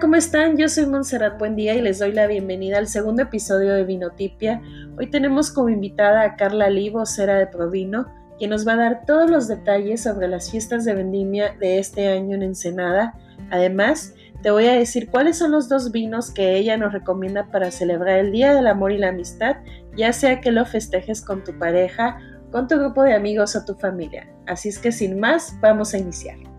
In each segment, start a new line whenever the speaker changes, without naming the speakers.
¿cómo están? Yo soy Montserrat Buendía y les doy la bienvenida al segundo episodio de Vinotipia. Hoy tenemos como invitada a Carla Lee, vocera de Provino, quien nos va a dar todos los detalles sobre las fiestas de vendimia de este año en Ensenada. Además, te voy a decir cuáles son los dos vinos que ella nos recomienda para celebrar el Día del Amor y la Amistad, ya sea que lo festejes con tu pareja, con tu grupo de amigos o tu familia. Así es que sin más, vamos a iniciar.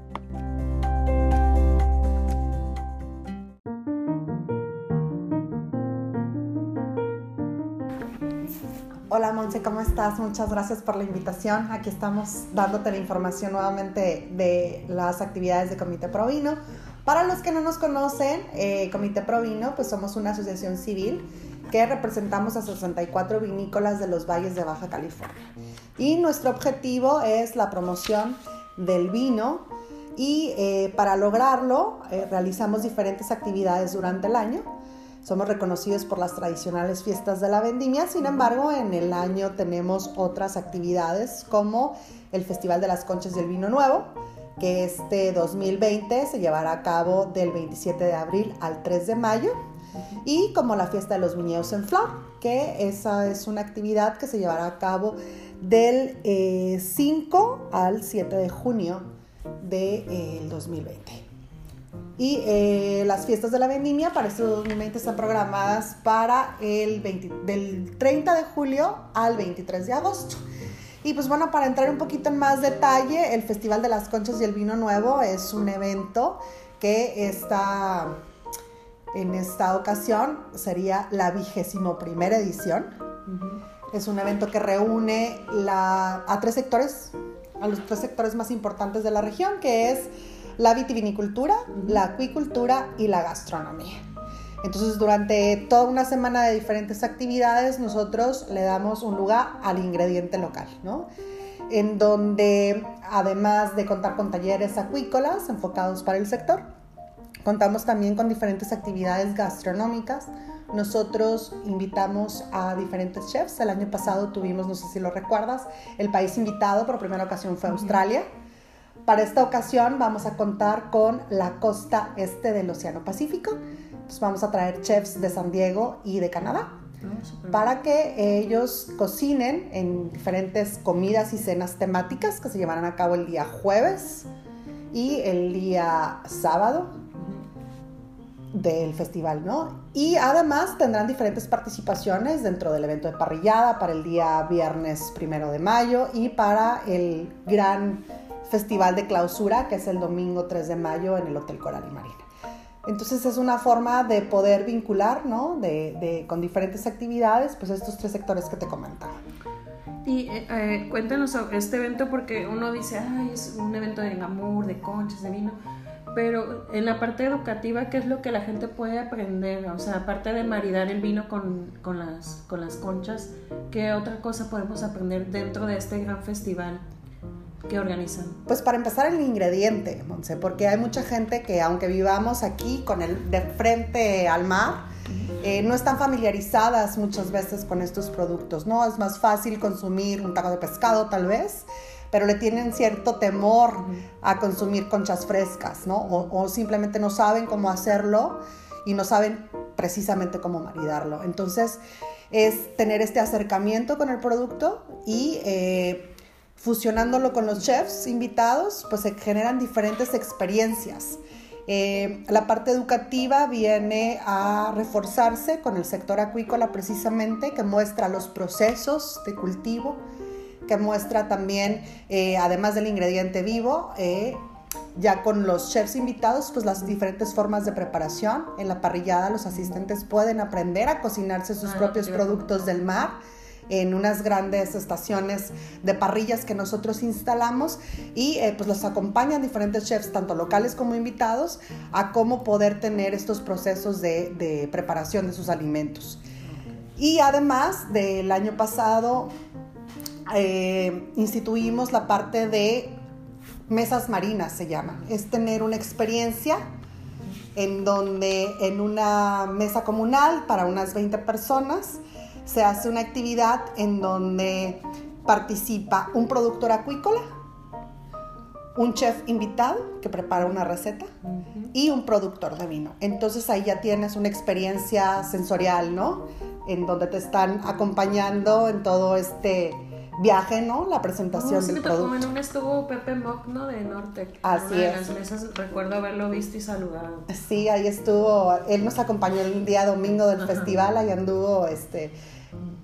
Hola Monse, ¿cómo estás? Muchas gracias por la invitación. Aquí estamos dándote la información nuevamente de las actividades de Comité Provino. Para los que no nos conocen, eh, Comité Provino, pues somos una asociación civil que representamos a 64 vinícolas de los valles de Baja California. Y nuestro objetivo es la promoción del vino y eh, para lograrlo eh, realizamos diferentes actividades durante el año somos reconocidos por las tradicionales fiestas de la vendimia, sin embargo, en el año tenemos otras actividades como el Festival de las Conchas del Vino Nuevo, que este 2020 se llevará a cabo del 27 de abril al 3 de mayo, y como la fiesta de los viñedos en flor, que esa es una actividad que se llevará a cabo del 5 eh, al 7 de junio del de, 2020. Y eh, las fiestas de la vendimia para este 2020 están programadas para el del 30 de julio al 23 de agosto. Y pues bueno, para entrar un poquito en más detalle, el Festival de las Conchas y el Vino Nuevo es un evento que está en esta ocasión sería la vigésimo primera edición. Es un evento que reúne a tres sectores, a los tres sectores más importantes de la región, que es la vitivinicultura, la acuicultura y la gastronomía. Entonces, durante toda una semana de diferentes actividades, nosotros le damos un lugar al ingrediente local, ¿no? En donde, además de contar con talleres acuícolas enfocados para el sector, contamos también con diferentes actividades gastronómicas. Nosotros invitamos a diferentes chefs. El año pasado tuvimos, no sé si lo recuerdas, el país invitado por primera ocasión fue Australia. Para esta ocasión vamos a contar con la costa este del Océano Pacífico. Entonces vamos a traer chefs de San Diego y de Canadá ah, para que ellos cocinen en diferentes comidas y cenas temáticas que se llevarán a cabo el día jueves y el día sábado del festival, ¿no? Y además tendrán diferentes participaciones dentro del evento de parrillada para el día viernes primero de mayo y para el gran festival de clausura, que es el domingo 3 de mayo en el Hotel Coral y Marina. Entonces es una forma de poder vincular, ¿no? De, con diferentes actividades, pues estos tres sectores que te comentaba.
Y eh, eh, cuéntanos sobre este evento porque uno dice, ay, es un evento de amor, de conchas, de vino, pero en la parte educativa, ¿qué es lo que la gente puede aprender? O sea, aparte de maridar el vino con, con, las, con las conchas, ¿qué otra cosa podemos aprender dentro de este gran festival? Que organizan?
Pues para empezar el ingrediente, Monse, porque hay mucha gente que aunque vivamos aquí con el de frente al mar, eh, no están familiarizadas muchas veces con estos productos, ¿no? Es más fácil consumir un taco de pescado tal vez, pero le tienen cierto temor a consumir conchas frescas, ¿no? O, simplemente no saben cómo hacerlo y no saben precisamente cómo maridarlo. Entonces, es tener este acercamiento con el producto y eh, fusionándolo con los chefs invitados, pues se generan diferentes experiencias. Eh, la parte educativa viene a reforzarse con el sector acuícola precisamente, que muestra los procesos de cultivo, que muestra también, eh, además del ingrediente vivo, eh, ya con los chefs invitados, pues las diferentes formas de preparación. En la parrillada los asistentes pueden aprender a cocinarse sus ah, propios productos del mar en unas grandes estaciones de parrillas que nosotros instalamos y eh, pues los acompañan diferentes chefs, tanto locales como invitados, a cómo poder tener estos procesos de, preparación de sus alimentos. Y además del año pasado eh, instituimos la parte de mesas marinas, se llama. Es tener una experiencia en donde en una mesa comunal para unas 20 personas se hace una actividad en donde participa un productor acuícola, un chef invitado que prepara una receta y un productor de vino. Entonces ahí ya tienes una experiencia sensorial, ¿no? En donde te están acompañando en todo este viaje, ¿no? La presentación del producto. Como
en un estuvo Pepe Mock, ¿no? De Nortec.
Así
una
es.
De las mesas recuerdo haberlo visto y saludado.
Sí, ahí estuvo. Él nos acompañó el día domingo del festival, ahí anduvo, este,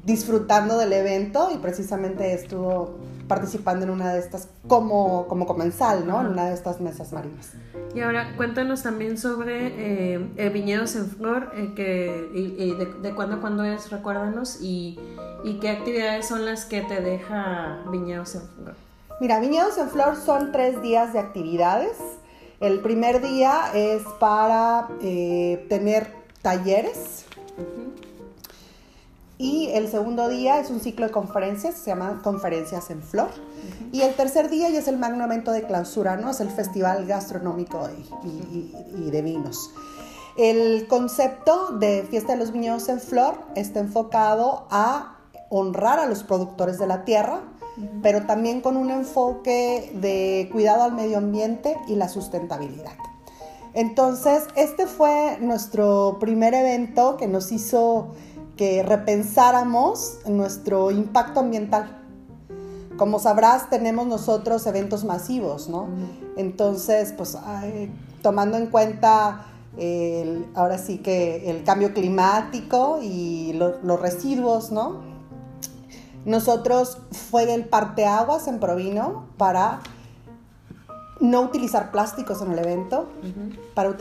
disfrutando del evento y precisamente estuvo participando en una de estas como, como comensal, ¿no? En una de estas mesas marinas.
Y ahora cuéntanos también sobre eh, Viñedos en Flor, eh, que, y, de, de, cuándo a cuándo es, recuérdanos, y, y, qué actividades son las que te deja Viñedos en Flor.
Mira, Viñedos en Flor son tres días de actividades. El primer día es para eh, tener talleres. Y el segundo día es un ciclo de conferencias, se llama Conferencias en Flor. Y el tercer día ya es el magno evento de clausura, ¿no? Es el Festival Gastronómico y, y, de Vinos. El concepto de Fiesta de los Viñedos en Flor está enfocado a honrar a los productores de la tierra, pero también con un enfoque de cuidado al medio ambiente y la sustentabilidad. Entonces, este fue nuestro primer evento que nos hizo que repensáramos nuestro impacto ambiental. Como sabrás, tenemos nosotros eventos masivos, ¿no? Entonces, pues tomando en cuenta ahora sí que el cambio climático y los residuos, ¿no? Nosotros fue el parteaguas en Provino para no utilizar plásticos en el evento, para,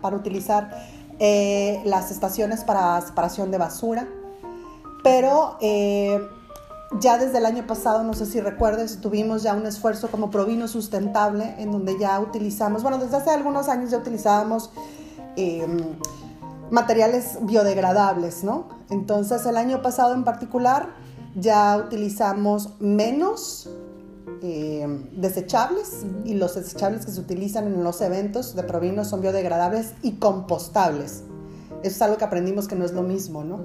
para utilizar eh, las estaciones para separación de basura, pero eh, ya desde el año pasado, no sé si recuerdes, tuvimos ya un esfuerzo como Provino Sustentable, en donde ya utilizamos, bueno, desde hace algunos años ya utilizábamos em, materiales biodegradables, ¿no? Entonces el año pasado en particular ya utilizamos menos eh, desechables y los desechables que se utilizan en los eventos de Provino son biodegradables y compostables. Eso es algo que aprendimos que no es lo mismo, ¿no?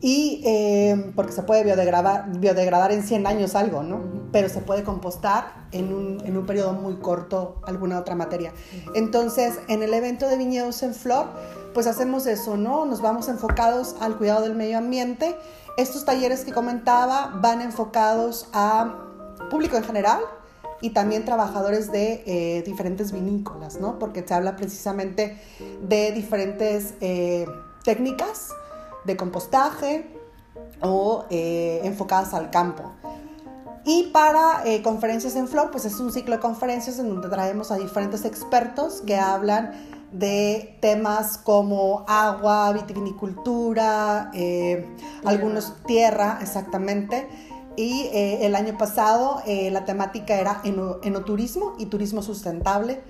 Y eh, porque se puede biodegradar, biodegradar en 100 años algo, ¿no? Pero se puede compostar en un, en un periodo muy corto alguna otra materia. Entonces, en el evento de viñedos en flor, pues hacemos eso, ¿no? Nos vamos enfocados al cuidado del medio ambiente. Estos talleres que comentaba van enfocados a público en general y también trabajadores de eh, diferentes vinícolas, ¿no? Porque se habla precisamente de diferentes eh, técnicas de compostaje o eh, enfocadas al campo. Y para conferencias en flor, pues es un ciclo de conferencias en donde traemos a diferentes expertos que hablan de temas como agua, vitivinicultura, algunos tierra, exactamente y eh, el año pasado eh, la temática era enoturismo y turismo sustentable.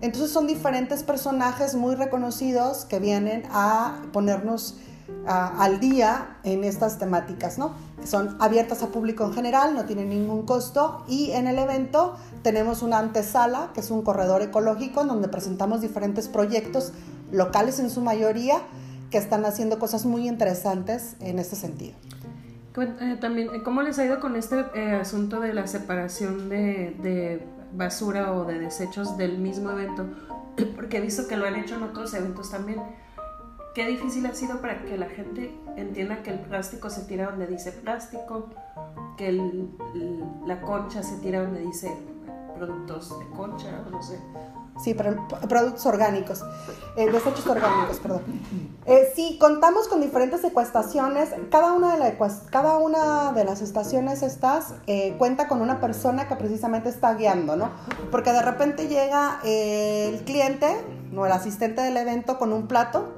Entonces son diferentes personajes muy reconocidos que vienen a ponernos al día en estas temáticas, ¿no? Son abiertas a público en general, no tienen ningún costo y en el evento tenemos una antesala, que es un corredor ecológico, donde presentamos diferentes proyectos locales en su mayoría que están haciendo cosas muy interesantes en este sentido.
Eh, también, eh, ¿cómo les ha ido con este eh, asunto de la separación de, basura o de desechos del mismo evento? Porque he visto que lo han hecho en otros eventos también. Qué difícil ha sido para que la gente entienda que el plástico se tira donde dice plástico, que la concha se tira donde dice productos de concha, no sé.
Sí, productos orgánicos, eh, desechos orgánicos, perdón. Eh, sí, contamos con diferentes ecuestaciones. Cada una de, cada una de las estaciones estas eh, cuenta con una persona que precisamente está guiando, ¿no? Porque de repente llega el cliente o el asistente del evento con un plato,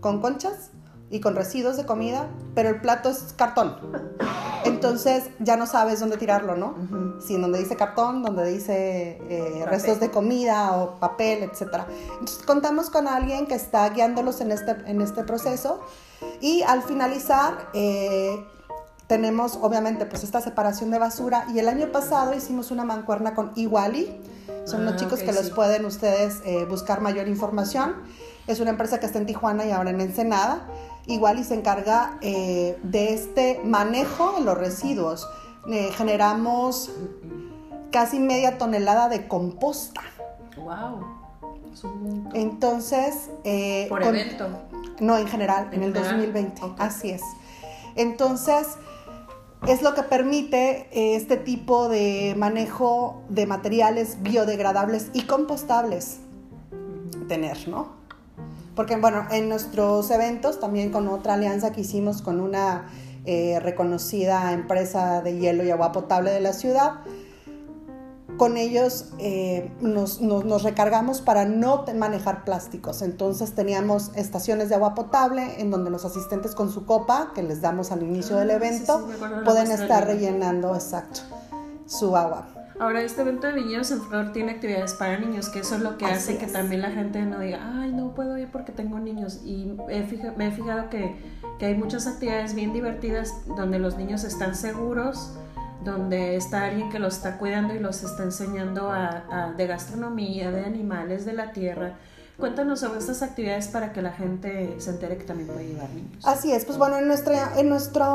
con conchas y con residuos de comida, pero el plato es cartón. Entonces ya no sabes dónde tirarlo, ¿no? Si donde dice cartón, donde dice eh, restos de comida o papel, etc. Entonces contamos con alguien que está guiándolos en este, en este proceso y al finalizar eh, tenemos obviamente pues esta separación de basura y el año pasado hicimos una mancuerna con Iguali. Son los ah, chicos que los pueden ustedes eh, buscar mayor información. Es una empresa que está en Tijuana y ahora en Ensenada igual y se encarga eh, de este manejo de los residuos. Eh, generamos casi media tonelada de composta.
¡Wow!
Entonces...
Eh, Por evento.
No, en general, en, el 2020. Así es. Entonces, es lo que permite este tipo de manejo de materiales biodegradables y compostables tener, ¿no? Porque, bueno, en nuestros eventos, también con otra alianza que hicimos con una eh, reconocida empresa de hielo y agua potable de la ciudad, con ellos eh, nos, recargamos para no manejar plásticos. Entonces teníamos estaciones de agua potable en donde los asistentes con su copa, que les damos al inicio del ah, evento, pueden estar rellenando, exacto, su agua.
Ahora, este evento de Viñedos en Flor tiene actividades para niños, que eso es lo que hace que también la gente no diga, ay, no puedo ir porque tengo niños. Y me he fijado que, que hay muchas actividades bien divertidas donde los niños están seguros donde está alguien que los está cuidando y los está enseñando a, de gastronomía, de animales, de la tierra. Cuéntanos sobre estas actividades para que la gente se entere que también puede llevar niños.
Así es, pues bueno, en, nuestra, en nuestro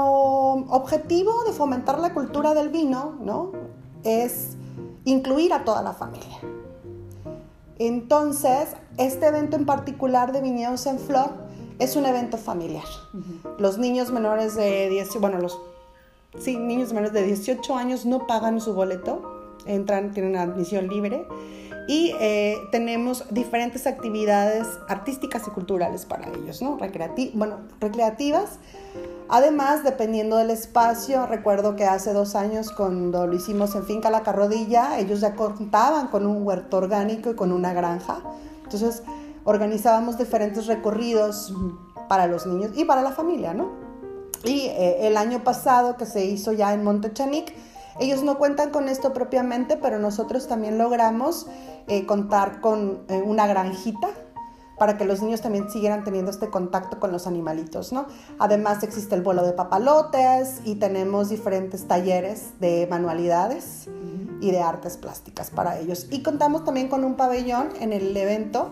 objetivo de fomentar la cultura del vino, ¿no? Es incluir a toda la familia. Entonces, este evento en particular de Viñedos en Flor es un evento familiar. Los niños menores de 10, bueno, los Sí, niños menores de 18 años no pagan su boleto, entran, tienen admisión libre y eh, tenemos diferentes actividades artísticas y culturales para ellos, ¿no? bueno, recreativas. Además, dependiendo del espacio, recuerdo que hace dos años cuando lo hicimos en Finca La Carrodilla, ellos ya contaban con un huerto orgánico y con una granja. Entonces, organizábamos diferentes recorridos para los niños y para la familia, ¿no? Y eh, el año pasado que se hizo ya en Montechanic, ellos no cuentan con esto propiamente, pero nosotros también logramos eh, contar con eh, una granjita para que los niños también siguieran teniendo este contacto con los animalitos, ¿no? Además existe el vuelo de papalotes y tenemos diferentes talleres de manualidades y de artes plásticas para ellos. Y contamos también con un pabellón en el evento,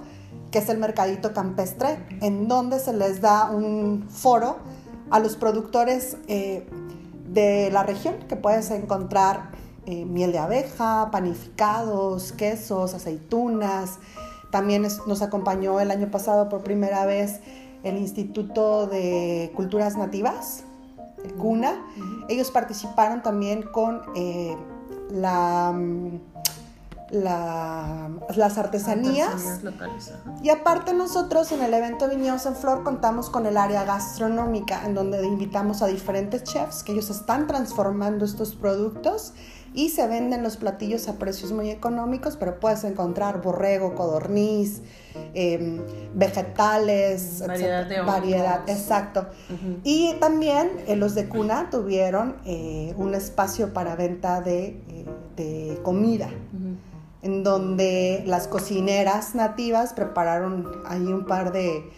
que es el Mercadito Campestre, en donde se les da un foro a los productores eh, de la región, que puedes encontrar eh, miel de abeja, panificados, quesos, aceitunas. También nos acompañó el año pasado por primera vez el Instituto de Culturas Nativas, CUNA. Ellos participaron también con eh, la las artesanías. y aparte nosotros en el evento Viñedos en Flor contamos con el área gastronómica, en donde invitamos a diferentes chefs que ellos están transformando estos productos y se venden los platillos a precios muy económicos, pero puedes encontrar borrego, codorniz, em, vegetales,
variedad de
variedad, exacto. Y también eh, los de Cuna tuvieron eh, un espacio para venta de, eh, comida en donde las cocineras nativas prepararon ahí un par de,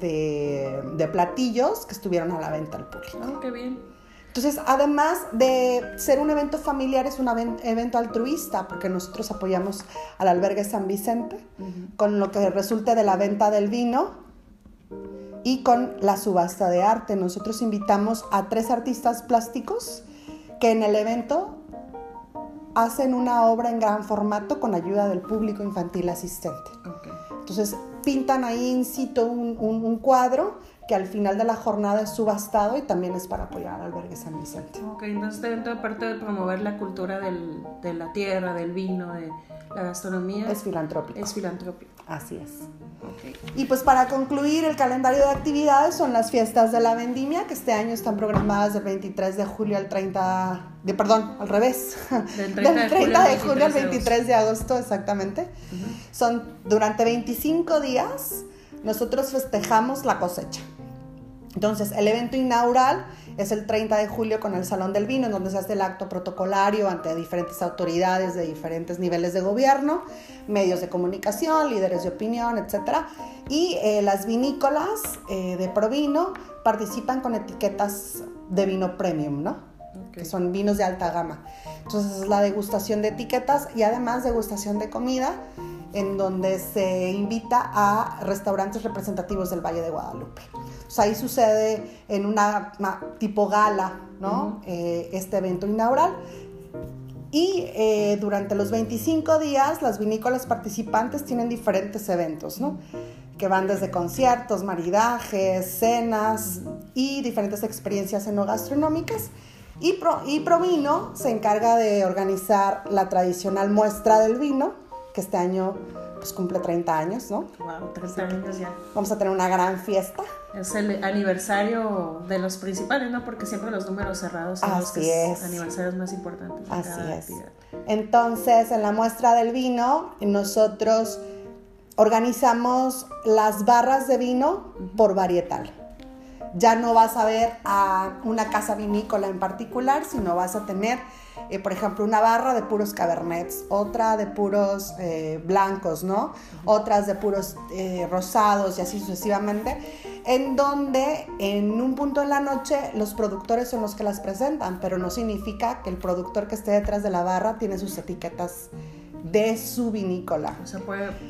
de, platillos que estuvieron a la venta al público.
Oh, qué bien.
Entonces, además de ser un evento familiar, es un evento altruista, porque nosotros apoyamos al albergue San Vicente, con lo que resulta de la venta del vino y con la subasta de arte. Nosotros invitamos a tres artistas plásticos que en el evento hacen una obra en gran formato con ayuda del público infantil asistente. Entonces pintan ahí in situ un, cuadro que al final de la jornada es subastado y también es para apoyar al albergue San Vicente.
Ok, entonces dentro aparte de promover la cultura de la tierra, del vino, de la gastronomía.
Es filantrópico.
Es filantrópico.
Así es. Y pues para concluir el calendario de actividades son las fiestas de la vendimia que este año están programadas del 23 de julio al 30 de perdón, al revés. Del 30, de, julio, al 23 de agosto, exactamente. Son durante 25 días nosotros festejamos la cosecha. Entonces, el evento inaugural es el 30 de julio con el Salón del Vino, en donde se hace el acto protocolario ante diferentes autoridades de diferentes niveles de gobierno, medios de comunicación, líderes de opinión, etc. Y eh, las vinícolas eh, de Provino participan con etiquetas de vino premium, ¿no? Que son vinos de alta gama. Entonces es la degustación de etiquetas y además degustación de comida en donde se invita a restaurantes representativos del Valle de Guadalupe. Ahí sucede en una, tipo gala, ¿no? Eh, este evento inaugural. Y eh, durante los 25 días, las vinícolas participantes tienen diferentes eventos, ¿no? que van desde conciertos, maridajes, cenas y diferentes experiencias enogastronómicas. Y, Pro, y Provino se encarga de organizar la tradicional muestra del vino, que este año pues, cumple 30 años, ¿no?
Wow, 30 años ya.
Vamos a tener una gran fiesta.
Es el aniversario de los principales, ¿no? Porque siempre los números cerrados son los que es. aniversarios más importantes.
Así es. Entonces, en la muestra del vino, nosotros organizamos las barras de vino por varietal. Ya no vas a ver a una casa vinícola en particular, sino vas a tener, eh, por ejemplo, una barra de puros cabernets, otra de puros eh, blancos, ¿no? Otras de puros eh, rosados y así sucesivamente, en donde en un punto de la noche los productores son los que las presentan, pero no significa que el productor que esté detrás de la barra tiene sus etiquetas de su vinícola.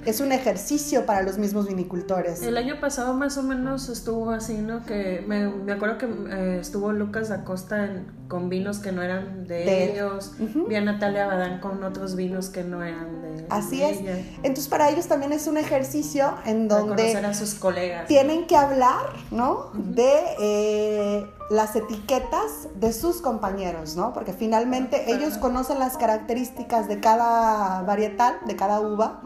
Es un ejercicio para los mismos vinicultores.
El año pasado más o menos estuvo así, ¿no? Que me, acuerdo que eh, estuvo Lucas Acosta con vinos que no eran de, ellos. Vi a Natalia Badán con otros vinos que no eran de
Así es. Entonces para ellos también es un ejercicio en donde...
a sus colegas.
Tienen que hablar, ¿no? De... Eh, las etiquetas de sus compañeros, ¿no? Porque finalmente ellos conocen las características de cada varietal, de cada uva,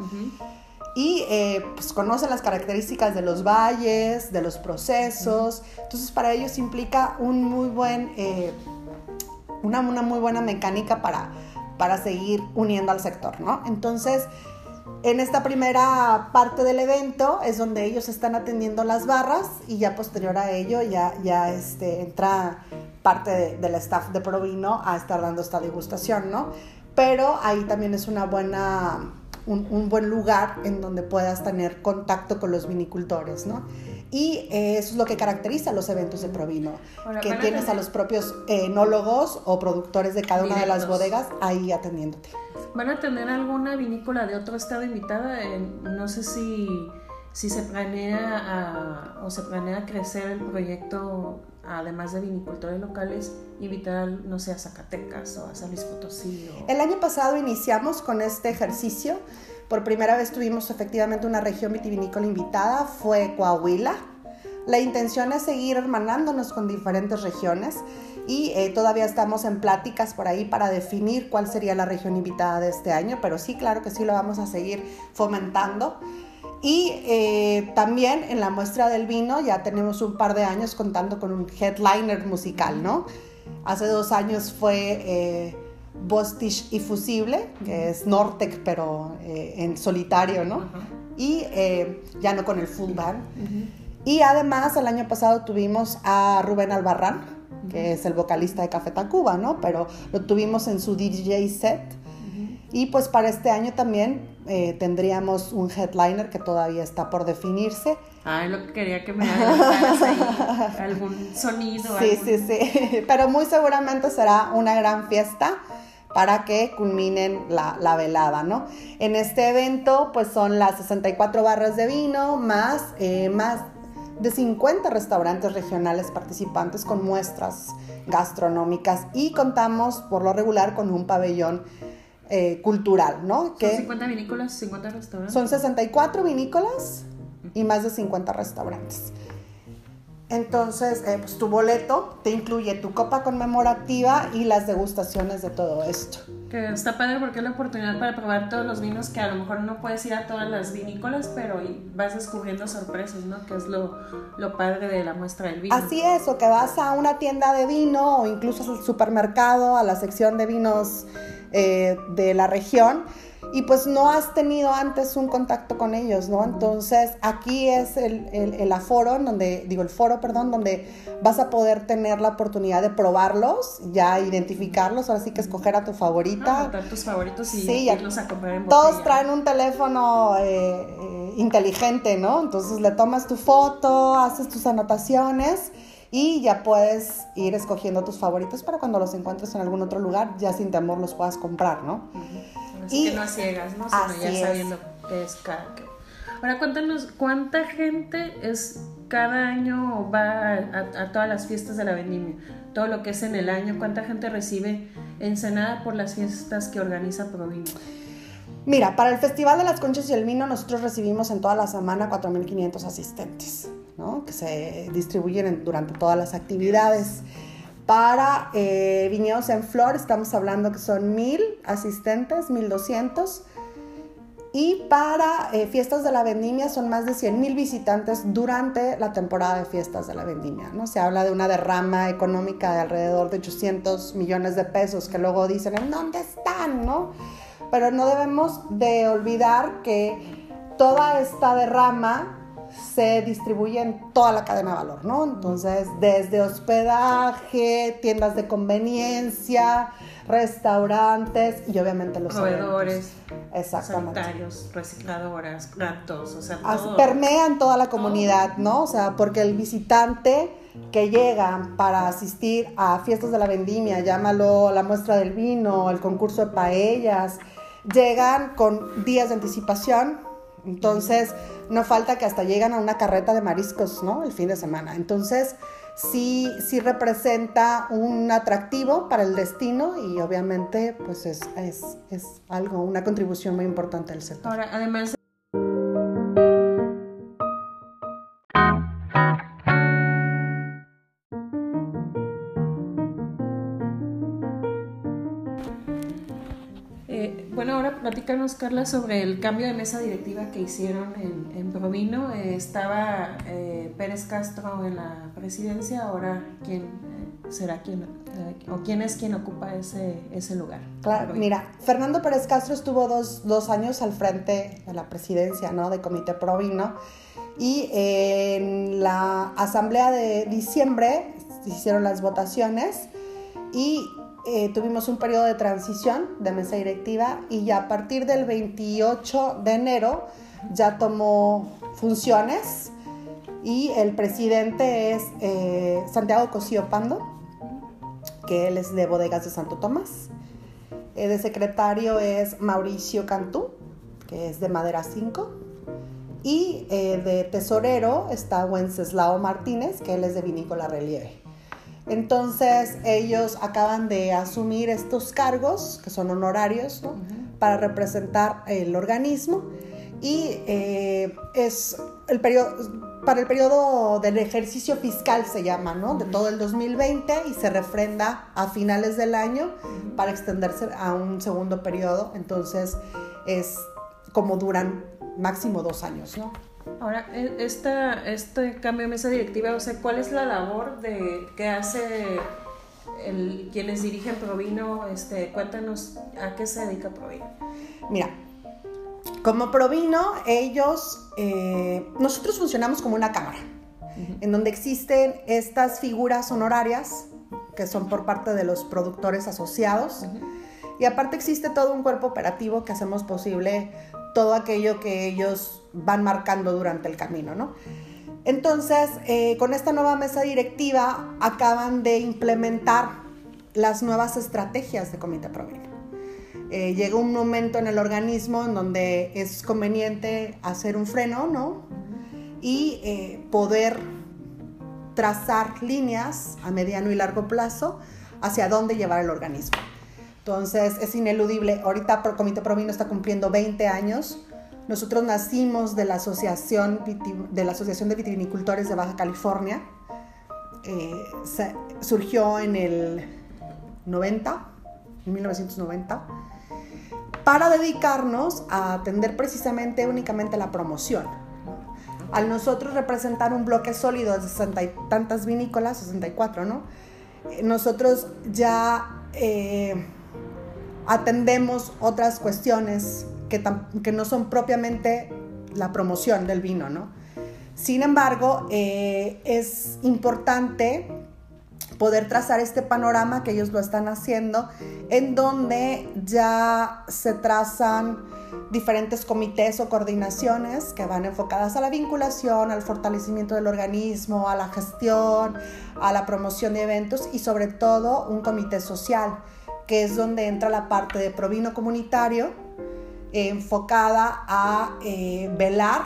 y eh, pues conocen las características de los valles, de los procesos. Entonces para ellos implica un muy buen, eh, una, una, muy buena mecánica para, para seguir uniendo al sector, ¿no? Entonces en esta primera parte del evento es donde ellos están atendiendo las barras y ya posterior a ello ya, ya este, entra parte del staff de Provino a estar dando esta degustación, ¿no? Pero ahí también es una buena, un, buen lugar en donde puedas tener contacto con los vinicultores, ¿no? Y eh, eso es lo que caracteriza los eventos de Provino, que tienes a los propios enólogos o productores de cada una de las bodegas ahí atendiéndote.
¿Van a tener alguna vinícola de otro estado invitada? no sé si, si se planea o se planea crecer el proyecto, además de vinicultores locales, invitar, no sé, a Zacatecas o a San Luis Potosí.
El año pasado iniciamos con este ejercicio. Por primera vez tuvimos efectivamente una región vitivinícola invitada, fue Coahuila. La intención es seguir hermanándonos con diferentes regiones y eh, todavía estamos en pláticas por ahí para definir cuál sería la región invitada de este año, pero sí, claro que sí lo vamos a seguir fomentando. Y eh, también en la muestra del vino ya tenemos un par de años contando con un headliner musical, ¿no? Hace dos años fue eh, Bostich y Fusible, que es Nortec, pero eh, en solitario, ¿no? Y ya no con el full band. Y además el año pasado tuvimos a Rubén Albarrán, que es el vocalista de Café Tacuba, ¿no? Pero lo tuvimos en su DJ set. Y pues para este año también eh, tendríamos un headliner que todavía está por definirse.
Ay, lo que quería que me ahí, algún sonido.
Sí, sí, sí. Pero muy seguramente será una gran fiesta para que culminen la, la, velada, ¿no? En este evento, pues son las 64 barras de vino, más, eh, más de 50 restaurantes regionales participantes con muestras gastronómicas y contamos por lo regular con un pabellón eh, cultural, ¿no?
¿Son 50 vinícolas, 50 restaurantes?
Son 64 vinícolas y más de 50 restaurantes. Entonces, eh, pues tu boleto te incluye tu copa conmemorativa y las degustaciones de todo esto.
Que está padre porque es la oportunidad para probar todos los vinos que a lo mejor no puedes ir a todas las vinícolas, pero vas descubriendo sorpresas, ¿no? Que es lo, lo padre de la muestra del vino.
Así es, o que vas a una tienda de vino o incluso al supermercado, a la sección de vinos eh, de la región y pues no has tenido antes un contacto con ellos, ¿no? Entonces aquí es el, el, aforo, donde, digo, el foro, perdón, donde vas a poder tener la oportunidad de probarlos, ya identificarlos, ahora sí que escoger a tu favorita.
Ah, tus favoritos y irlos a comprar en
Todos traen un teléfono eh, eh, inteligente, ¿no? Entonces le tomas tu foto, haces tus anotaciones y ya puedes ir escogiendo tus favoritos para cuando los encuentres en algún otro lugar, ya sin temor los puedas comprar, ¿no?
y, que no ciegas, ¿no? Sino ya sabiendo qué es cada Ahora cuéntanos, ¿cuánta gente es cada año va a, todas las fiestas de la vendimia? Todo lo que es en el año, ¿cuánta gente recibe Ensenada por las fiestas que organiza Provino?
Mira, para el Festival de las Conchas y el Vino nosotros recibimos en toda la semana 4.500 asistentes, ¿no? que se distribuyen durante todas las actividades. Para eh, Viñedos en Flor estamos hablando que son 1.000 asistentes, 1.200 y para eh, Fiestas de la Vendimia son más de 100 mil visitantes durante la temporada de Fiestas de la Vendimia. ¿no? Se habla de una derrama económica de alrededor de 800 millones de pesos que luego dicen, ¿en dónde están? ¿no? Pero no debemos de olvidar que toda esta derrama se distribuye en toda la cadena de valor, ¿no? Entonces, desde hospedaje, tiendas de conveniencia, restaurantes y obviamente los
proveedores,
exactamente,
sanitarios, recicladoras, platos, o sea,
todo. permean toda la comunidad, ¿no? O sea, porque el visitante que llega para asistir a fiestas de la vendimia, llámalo la muestra del vino, el concurso de paellas, llegan con días de anticipación, entonces no falta que hasta llegan a una carreta de mariscos, ¿no? El fin de semana. Entonces, sí, sí representa un atractivo para el destino y obviamente pues es, es, algo, una contribución muy importante al sector.
Ahora, además platícanos, Carla, sobre el cambio de mesa directiva que hicieron en, en Provino. Eh, estaba eh, Pérez Castro en la presidencia, ahora quién eh, será quién o quién es quien ocupa ese, ese lugar.
Claro, mira, Fernando Pérez Castro estuvo dos, dos, años al frente de la presidencia ¿no? de Comité Provino y en la asamblea de diciembre se hicieron las votaciones y eh, tuvimos un periodo de transición de mesa directiva y ya a partir del 28 de enero ya tomó funciones y el presidente es eh, Santiago Cosío Pando, que él es de Bodegas de Santo Tomás. El de secretario es Mauricio Cantú, que es de Madera 5. Y eh, de tesorero está Wenceslao Martínez, que él es de Vinícola Relieve. Entonces ellos acaban de asumir estos cargos, que son honorarios, para representar el organismo y eh, es el periodo, para el periodo del ejercicio fiscal se llama, ¿no? De todo el 2020 y se refrenda a finales del año para extenderse a un segundo periodo. Entonces es como duran máximo dos años, ¿no?
Ahora, e, esta, este cambio de mesa directiva, o sea, ¿cuál es la labor de que hace el, quienes dirigen Provino? Este, cuéntanos a qué se dedica Provino.
Mira, como Provino, ellos, eh, nosotros funcionamos como una cámara, en donde existen estas figuras honorarias que son por parte de los productores asociados. Y aparte existe todo un cuerpo operativo que hacemos posible todo aquello que ellos van marcando durante el camino, ¿no? Entonces, eh, con esta nueva mesa directiva acaban de implementar las nuevas estrategias de Comité Provino. Eh, llega un momento en el organismo en donde es conveniente hacer un freno, ¿no? Y eh, poder trazar líneas a mediano y largo plazo hacia dónde llevar el organismo. Entonces es ineludible. Ahorita Comité Provino está cumpliendo 20 años. Nosotros nacimos de la Asociación, de, la Asociación de Vitivinicultores de Baja California. Eh, surgió en el 90, en 1990, para dedicarnos a atender precisamente únicamente la promoción. Al nosotros representar un bloque sólido de 60 y tantas vinícolas, 64, ¿no? Eh, nosotros ya eh, atendemos otras cuestiones que, no son propiamente la promoción del vino, ¿no? Sin embargo, eh, es importante poder trazar este panorama que ellos lo están haciendo, en donde ya se trazan diferentes comités o coordinaciones que van enfocadas a la vinculación, al fortalecimiento del organismo, a la gestión, a la promoción de eventos y sobre todo un comité social que es donde entra la parte de provino comunitario, enfocada a eh, velar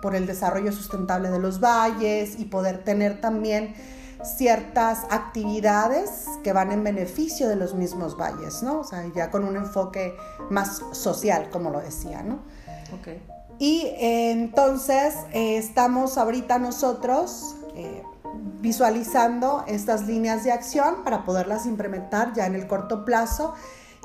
por el desarrollo sustentable de los valles y poder tener también ciertas actividades que van en beneficio de los mismos valles, ¿no? O sea, ya con un enfoque más social, como lo decía, ¿no?
Ok.
Y eh, entonces eh, estamos ahorita nosotros eh, visualizando estas líneas de acción para poderlas implementar ya en el corto plazo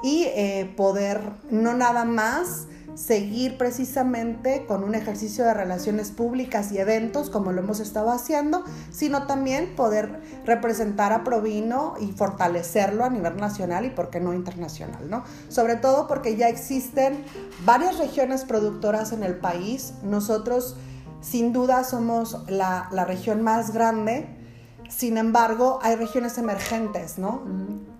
y poder no nada más seguir precisamente con un ejercicio de relaciones públicas y eventos como lo hemos estado haciendo, sino también poder representar a Provino y fortalecerlo a nivel nacional y por qué no internacional, ¿no? Sobre todo porque ya existen varias regiones productoras en el país. Nosotros sin duda somos la, región más grande. Sin embargo, hay regiones emergentes, ¿no?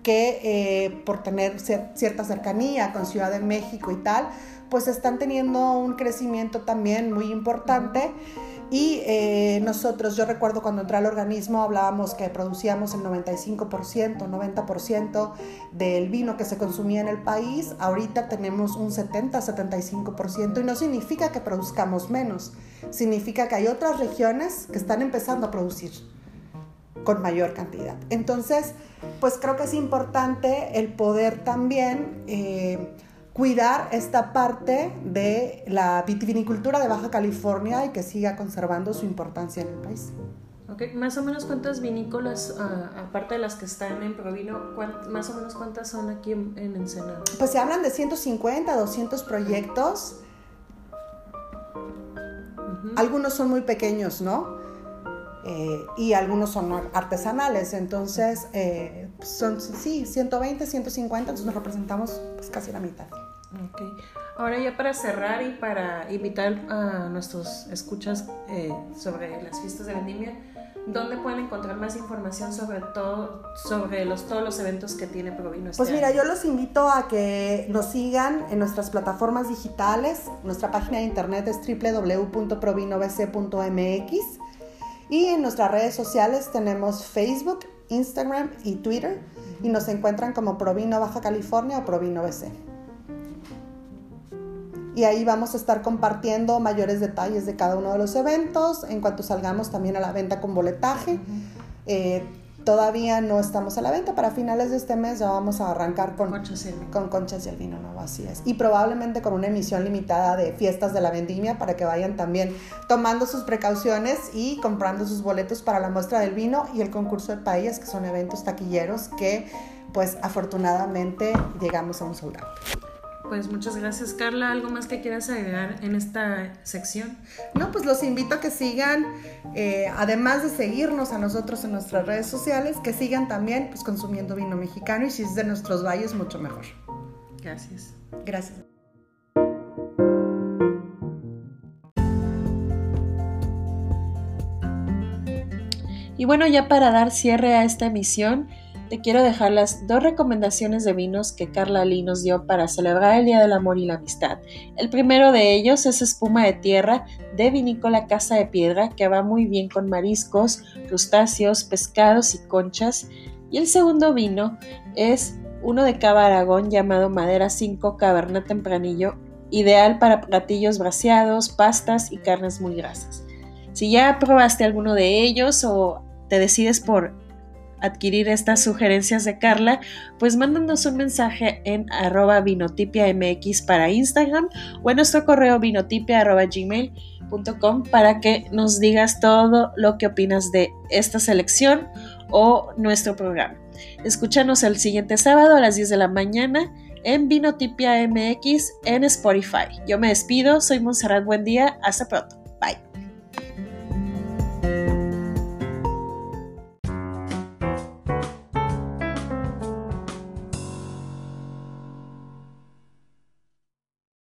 Que eh, por tener cierta cercanía con Ciudad de México y tal, pues están teniendo un crecimiento también muy importante. Y eh, nosotros, yo recuerdo cuando entré al organismo, hablábamos que producíamos el 95%, 90% del vino que se consumía en el país. Ahorita tenemos un 70, 75% y no significa que produzcamos menos, significa que hay otras regiones que están empezando a producir con mayor cantidad. Entonces, pues creo que es importante el poder también... Eh, cuidar esta parte de la vitivinicultura de Baja California y que siga conservando su importancia en el país.
Okay. Más o menos cuántas vinícolas, ah, aparte de las que están en Provino, más o menos cuántas son aquí en, Ensenada?
Pues se hablan de 150, 200 proyectos. Algunos son muy pequeños, ¿no? Eh, y algunos son artesanales, entonces eh, son, sí, 120, 150, entonces nos representamos pues, casi la mitad.
Ok. Ahora ya para cerrar y para invitar a nuestros escuchas eh, sobre las fiestas de vendimia, ¿dónde pueden encontrar más información sobre todo, sobre los, todos los eventos que tiene Provino este
Pues mira, yo los invito a que nos sigan en nuestras plataformas digitales. Nuestra página de internet es www.provinovc.mx y en nuestras redes sociales tenemos Facebook, Instagram y Twitter. Y nos encuentran como Provino Baja California o Provino BC y ahí vamos a estar compartiendo mayores detalles de cada uno de los eventos. En cuanto salgamos también a la venta con boletaje. Eh, todavía no estamos a la venta, para finales de este mes ya vamos a arrancar con
conchas y el vino,
con conchas y el vino nuevo, así es. Y probablemente con una emisión limitada de fiestas de la vendimia para que vayan también tomando sus precauciones y comprando sus boletos para la muestra del vino y el concurso de paellas, que son eventos taquilleros que pues afortunadamente llegamos a un soldado
pues muchas gracias Carla. ¿Algo más que quieras agregar en esta sección?
No, pues los invito a que sigan, eh, además de seguirnos a nosotros en nuestras redes sociales, que sigan también pues, consumiendo vino mexicano y si es de nuestros valles, mucho mejor.
Gracias.
Gracias.
Y bueno, ya para dar cierre a esta emisión, te quiero dejar las dos recomendaciones de vinos que Carla Lee nos dio para celebrar el Día del Amor y la Amistad. El primero de ellos es espuma de tierra de vinícola Casa de Piedra, que va muy bien con mariscos, crustáceos, pescados y conchas. Y el segundo vino es uno de Cava Aragón llamado Madera 5 Cabernet Tempranillo, ideal para platillos braseados, pastas y carnes muy grasas. Si ya probaste alguno de ellos o te decides por adquirir estas sugerencias de Carla, pues mándanos un mensaje en arroba vinotipiamx para Instagram o en nuestro correo vinotipia.gmail.com para que nos digas todo lo que opinas de esta selección o nuestro programa. Escúchanos el siguiente sábado a las 10 de la mañana en Vinotipia MX en Spotify. Yo me despido, soy Monserrat Buen Día, hasta pronto.